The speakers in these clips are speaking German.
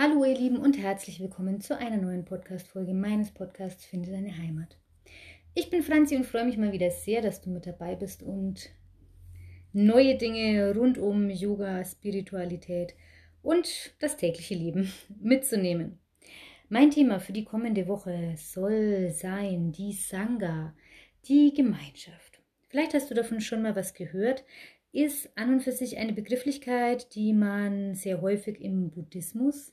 Hallo ihr Lieben und herzlich willkommen zu einer neuen Podcast-Folge meines Podcasts Finde deine Heimat. Ich bin Franzi und freue mich mal wieder sehr, dass du mit dabei bist und neue Dinge rund um Yoga, Spiritualität und das tägliche Leben mitzunehmen. Mein Thema für die kommende Woche soll sein die Sangha, die Gemeinschaft. Vielleicht hast du davon schon mal was gehört, ist an und für sich eine Begrifflichkeit, die man sehr häufig im Buddhismus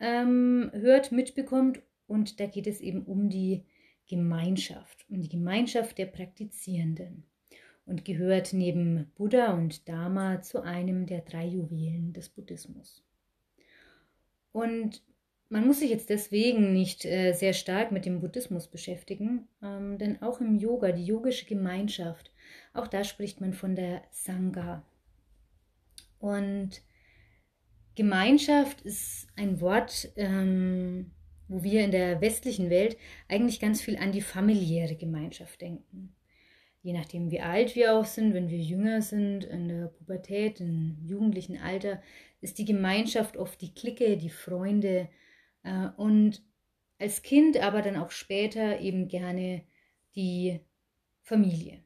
ähm, hört, mitbekommt. Und da geht es eben um die Gemeinschaft, um die Gemeinschaft der Praktizierenden und gehört neben Buddha und Dharma zu einem der drei Juwelen des Buddhismus. Und man muss sich jetzt deswegen nicht äh, sehr stark mit dem Buddhismus beschäftigen, ähm, denn auch im Yoga, die yogische Gemeinschaft, auch da spricht man von der Sangha. Und Gemeinschaft ist ein Wort, ähm, wo wir in der westlichen Welt eigentlich ganz viel an die familiäre Gemeinschaft denken. Je nachdem, wie alt wir auch sind, wenn wir jünger sind, in der Pubertät, im jugendlichen Alter, ist die Gemeinschaft oft die Clique, die Freunde äh, und als Kind, aber dann auch später eben gerne die Familie.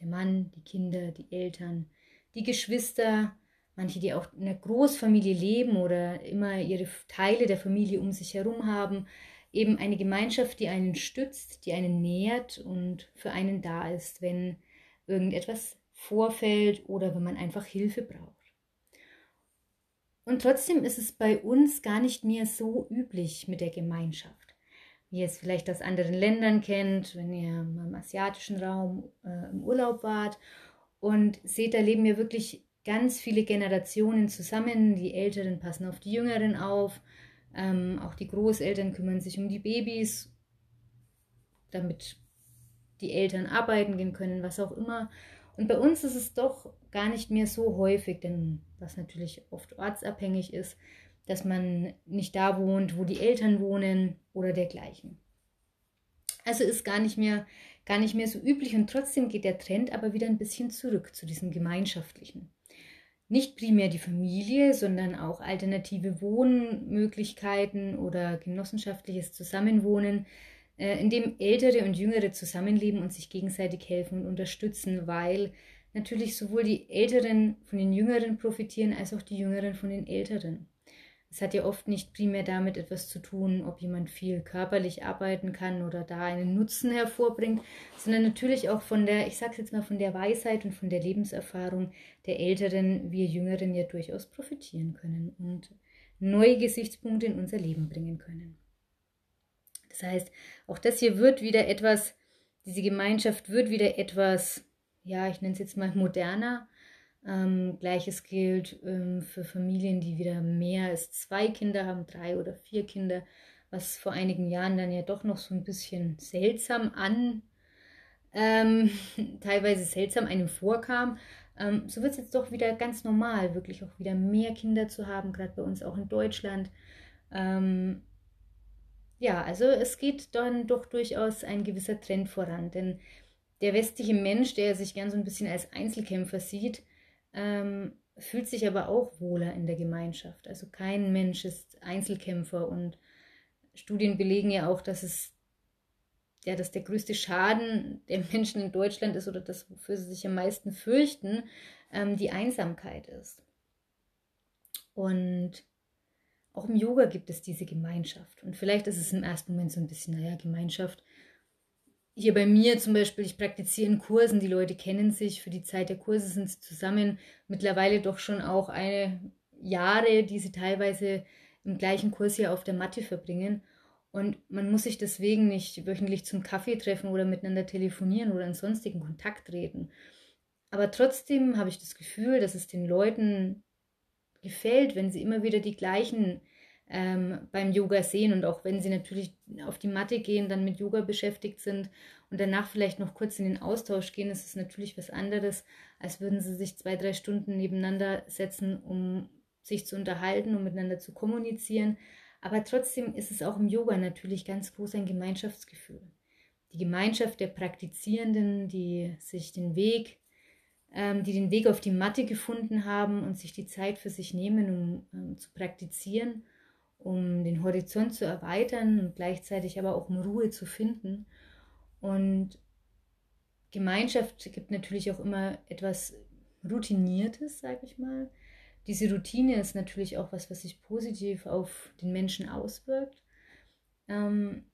Der Mann, die Kinder, die Eltern, die Geschwister, manche, die auch in einer Großfamilie leben oder immer ihre Teile der Familie um sich herum haben, eben eine Gemeinschaft, die einen stützt, die einen nährt und für einen da ist, wenn irgendetwas vorfällt oder wenn man einfach Hilfe braucht. Und trotzdem ist es bei uns gar nicht mehr so üblich mit der Gemeinschaft, wie ihr es vielleicht aus anderen Ländern kennt, wenn ihr im asiatischen Raum äh, im Urlaub wart und seht, da leben ja wirklich ganz viele Generationen zusammen. Die Älteren passen auf die Jüngeren auf. Ähm, auch die Großeltern kümmern sich um die Babys, damit die Eltern arbeiten gehen können, was auch immer. Und bei uns ist es doch gar nicht mehr so häufig, denn was natürlich oft ortsabhängig ist, dass man nicht da wohnt, wo die Eltern wohnen oder dergleichen. Also ist gar nicht mehr gar nicht mehr so üblich und trotzdem geht der Trend aber wieder ein bisschen zurück zu diesem gemeinschaftlichen nicht primär die Familie, sondern auch alternative Wohnmöglichkeiten oder genossenschaftliches Zusammenwohnen, äh, in dem Ältere und Jüngere zusammenleben und sich gegenseitig helfen und unterstützen, weil natürlich sowohl die Älteren von den Jüngeren profitieren als auch die Jüngeren von den Älteren. Es hat ja oft nicht primär damit etwas zu tun, ob jemand viel körperlich arbeiten kann oder da einen Nutzen hervorbringt, sondern natürlich auch von der, ich sage jetzt mal, von der Weisheit und von der Lebenserfahrung der Älteren, wir Jüngeren ja durchaus profitieren können und neue Gesichtspunkte in unser Leben bringen können. Das heißt, auch das hier wird wieder etwas, diese Gemeinschaft wird wieder etwas, ja, ich nenne es jetzt mal moderner, ähm, Gleiches gilt ähm, für Familien, die wieder mehr als zwei Kinder haben, drei oder vier Kinder, was vor einigen Jahren dann ja doch noch so ein bisschen seltsam an, ähm, teilweise seltsam einem vorkam. Ähm, so wird es jetzt doch wieder ganz normal, wirklich auch wieder mehr Kinder zu haben, gerade bei uns auch in Deutschland. Ähm, ja, also es geht dann doch durchaus ein gewisser Trend voran, denn der westliche Mensch, der sich gern so ein bisschen als Einzelkämpfer sieht, ähm, fühlt sich aber auch wohler in der Gemeinschaft. Also kein Mensch ist Einzelkämpfer und Studien belegen ja auch, dass es ja, dass der größte Schaden der Menschen in Deutschland ist oder das, wofür sie sich am meisten fürchten, ähm, die Einsamkeit ist. Und auch im Yoga gibt es diese Gemeinschaft. Und vielleicht ist es im ersten Moment so ein bisschen, naja, Gemeinschaft hier bei mir zum Beispiel, ich praktiziere in Kursen, die Leute kennen sich, für die Zeit der Kurse sind sie zusammen, mittlerweile doch schon auch eine Jahre, die sie teilweise im gleichen Kurs hier auf der Matte verbringen. Und man muss sich deswegen nicht wöchentlich zum Kaffee treffen oder miteinander telefonieren oder in sonstigen Kontakt treten. Aber trotzdem habe ich das Gefühl, dass es den Leuten gefällt, wenn sie immer wieder die gleichen ähm, beim Yoga sehen und auch wenn sie natürlich auf die Matte gehen, dann mit Yoga beschäftigt sind und danach vielleicht noch kurz in den Austausch gehen, ist es natürlich was anderes, als würden sie sich zwei, drei Stunden nebeneinander setzen, um sich zu unterhalten, um miteinander zu kommunizieren. Aber trotzdem ist es auch im Yoga natürlich ganz groß ein Gemeinschaftsgefühl. Die Gemeinschaft der Praktizierenden, die sich den Weg, ähm, die den Weg auf die Matte gefunden haben und sich die Zeit für sich nehmen, um ähm, zu praktizieren um den Horizont zu erweitern und gleichzeitig aber auch um Ruhe zu finden. Und Gemeinschaft gibt natürlich auch immer etwas Routiniertes, sage ich mal. Diese Routine ist natürlich auch was, was sich positiv auf den Menschen auswirkt. Ähm,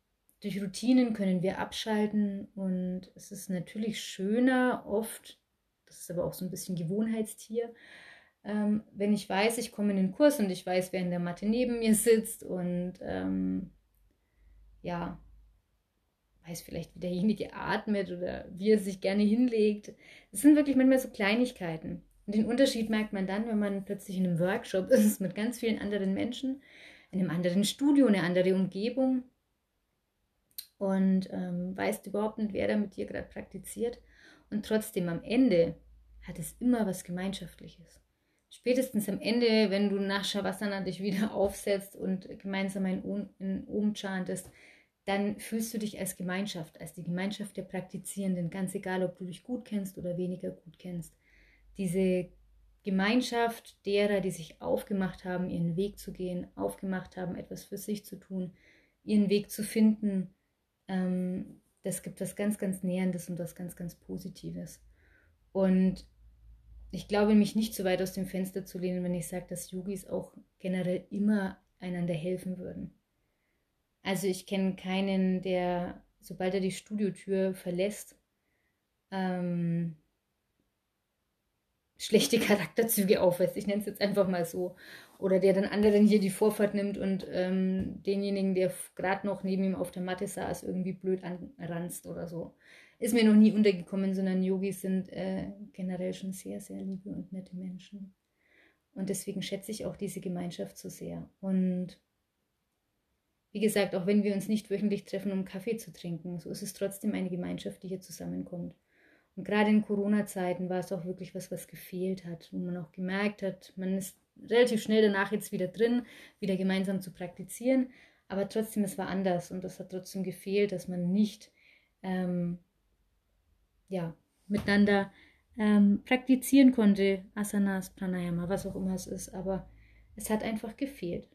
durch Routinen können wir abschalten und es ist natürlich schöner, oft, das ist aber auch so ein bisschen Gewohnheitstier, ähm, wenn ich weiß, ich komme in den Kurs und ich weiß, wer in der Matte neben mir sitzt und ähm, ja, weiß vielleicht, wie derjenige atmet oder wie er sich gerne hinlegt. Es sind wirklich manchmal so Kleinigkeiten. Und den Unterschied merkt man dann, wenn man plötzlich in einem Workshop ist mit ganz vielen anderen Menschen, in einem anderen Studio, eine andere Umgebung und ähm, weißt überhaupt nicht, wer da mit dir gerade praktiziert. Und trotzdem am Ende hat es immer was Gemeinschaftliches spätestens am Ende, wenn du nach Shavasana dich wieder aufsetzt und gemeinsam in, in Om chantest, dann fühlst du dich als Gemeinschaft, als die Gemeinschaft der Praktizierenden, ganz egal, ob du dich gut kennst oder weniger gut kennst. Diese Gemeinschaft derer, die sich aufgemacht haben, ihren Weg zu gehen, aufgemacht haben, etwas für sich zu tun, ihren Weg zu finden, ähm, das gibt was ganz, ganz Näherndes und was ganz, ganz Positives. Und ich glaube, mich nicht so weit aus dem Fenster zu lehnen, wenn ich sage, dass Yogis auch generell immer einander helfen würden. Also ich kenne keinen, der, sobald er die Studiotür verlässt, ähm, schlechte Charakterzüge aufweist. Ich nenne es jetzt einfach mal so. Oder der dann anderen hier die Vorfahrt nimmt und ähm, denjenigen, der gerade noch neben ihm auf der Matte saß, irgendwie blöd anranzt oder so ist mir noch nie untergekommen, sondern Yogis sind äh, generell schon sehr, sehr liebe und nette Menschen. Und deswegen schätze ich auch diese Gemeinschaft so sehr. Und wie gesagt, auch wenn wir uns nicht wöchentlich treffen, um Kaffee zu trinken, so ist es trotzdem eine Gemeinschaft, die hier zusammenkommt. Und gerade in Corona-Zeiten war es auch wirklich was, was gefehlt hat, wo man auch gemerkt hat, man ist relativ schnell danach jetzt wieder drin, wieder gemeinsam zu praktizieren, aber trotzdem, es war anders und das hat trotzdem gefehlt, dass man nicht ähm, ja, miteinander ähm, praktizieren konnte, Asanas, Pranayama, was auch immer es ist, aber es hat einfach gefehlt.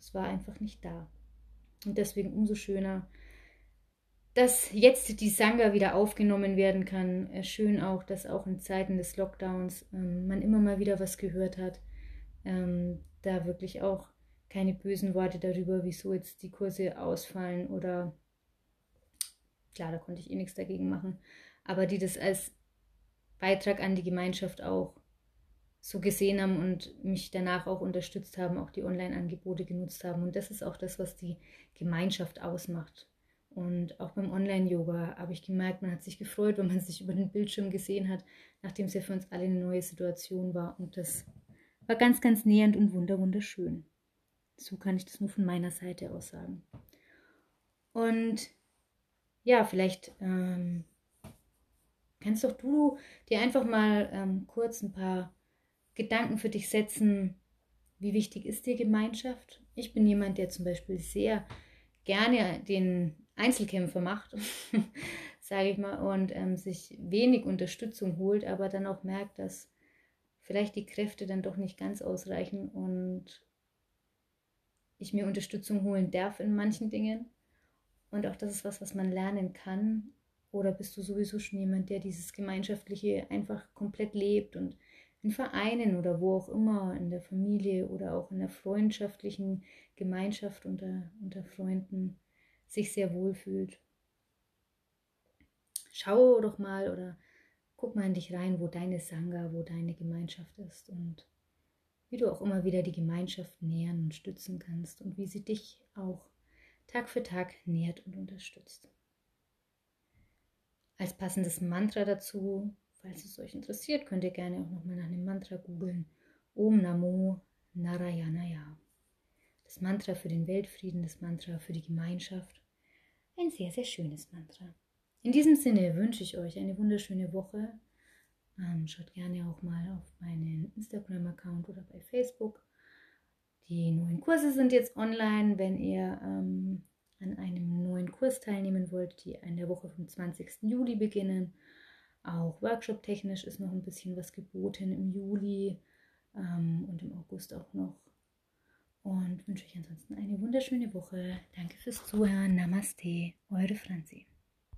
Es war einfach nicht da. Und deswegen umso schöner, dass jetzt die Sangha wieder aufgenommen werden kann. Äh, schön auch, dass auch in Zeiten des Lockdowns ähm, man immer mal wieder was gehört hat. Ähm, da wirklich auch keine bösen Worte darüber, wieso jetzt die Kurse ausfallen oder klar, da konnte ich eh nichts dagegen machen aber die das als Beitrag an die Gemeinschaft auch so gesehen haben und mich danach auch unterstützt haben, auch die Online-Angebote genutzt haben. Und das ist auch das, was die Gemeinschaft ausmacht. Und auch beim Online-Yoga habe ich gemerkt, man hat sich gefreut, wenn man sich über den Bildschirm gesehen hat, nachdem es ja für uns alle eine neue Situation war. Und das war ganz, ganz nähernd und wunderschön. So kann ich das nur von meiner Seite aus sagen. Und ja, vielleicht ähm, kannst doch du dir einfach mal ähm, kurz ein paar Gedanken für dich setzen, wie wichtig ist dir Gemeinschaft? Ich bin jemand, der zum Beispiel sehr gerne den Einzelkämpfer macht, sage ich mal, und ähm, sich wenig Unterstützung holt, aber dann auch merkt, dass vielleicht die Kräfte dann doch nicht ganz ausreichen und ich mir Unterstützung holen darf in manchen Dingen. Und auch das ist was, was man lernen kann oder bist du sowieso schon jemand, der dieses Gemeinschaftliche einfach komplett lebt und in Vereinen oder wo auch immer, in der Familie oder auch in der freundschaftlichen Gemeinschaft unter, unter Freunden sich sehr wohl fühlt? Schau doch mal oder guck mal in dich rein, wo deine Sangha, wo deine Gemeinschaft ist und wie du auch immer wieder die Gemeinschaft nähern und stützen kannst und wie sie dich auch Tag für Tag nährt und unterstützt als passendes Mantra dazu, falls es euch interessiert, könnt ihr gerne auch nochmal nach einem Mantra googeln. Om Namo Narayanaya. Das Mantra für den Weltfrieden, das Mantra für die Gemeinschaft. Ein sehr, sehr schönes Mantra. In diesem Sinne wünsche ich euch eine wunderschöne Woche. Ähm, schaut gerne auch mal auf meinen Instagram-Account oder bei Facebook. Die neuen Kurse sind jetzt online. Wenn ihr ähm, an einem neuen Kurs teilnehmen wollt, die in der Woche vom 20. Juli beginnen. Auch workshop-technisch ist noch ein bisschen was geboten im Juli ähm, und im August auch noch. und wünsche euch ansonsten eine wunderschöne Woche. Danke fürs Zuhören. Namaste, eure Franzi.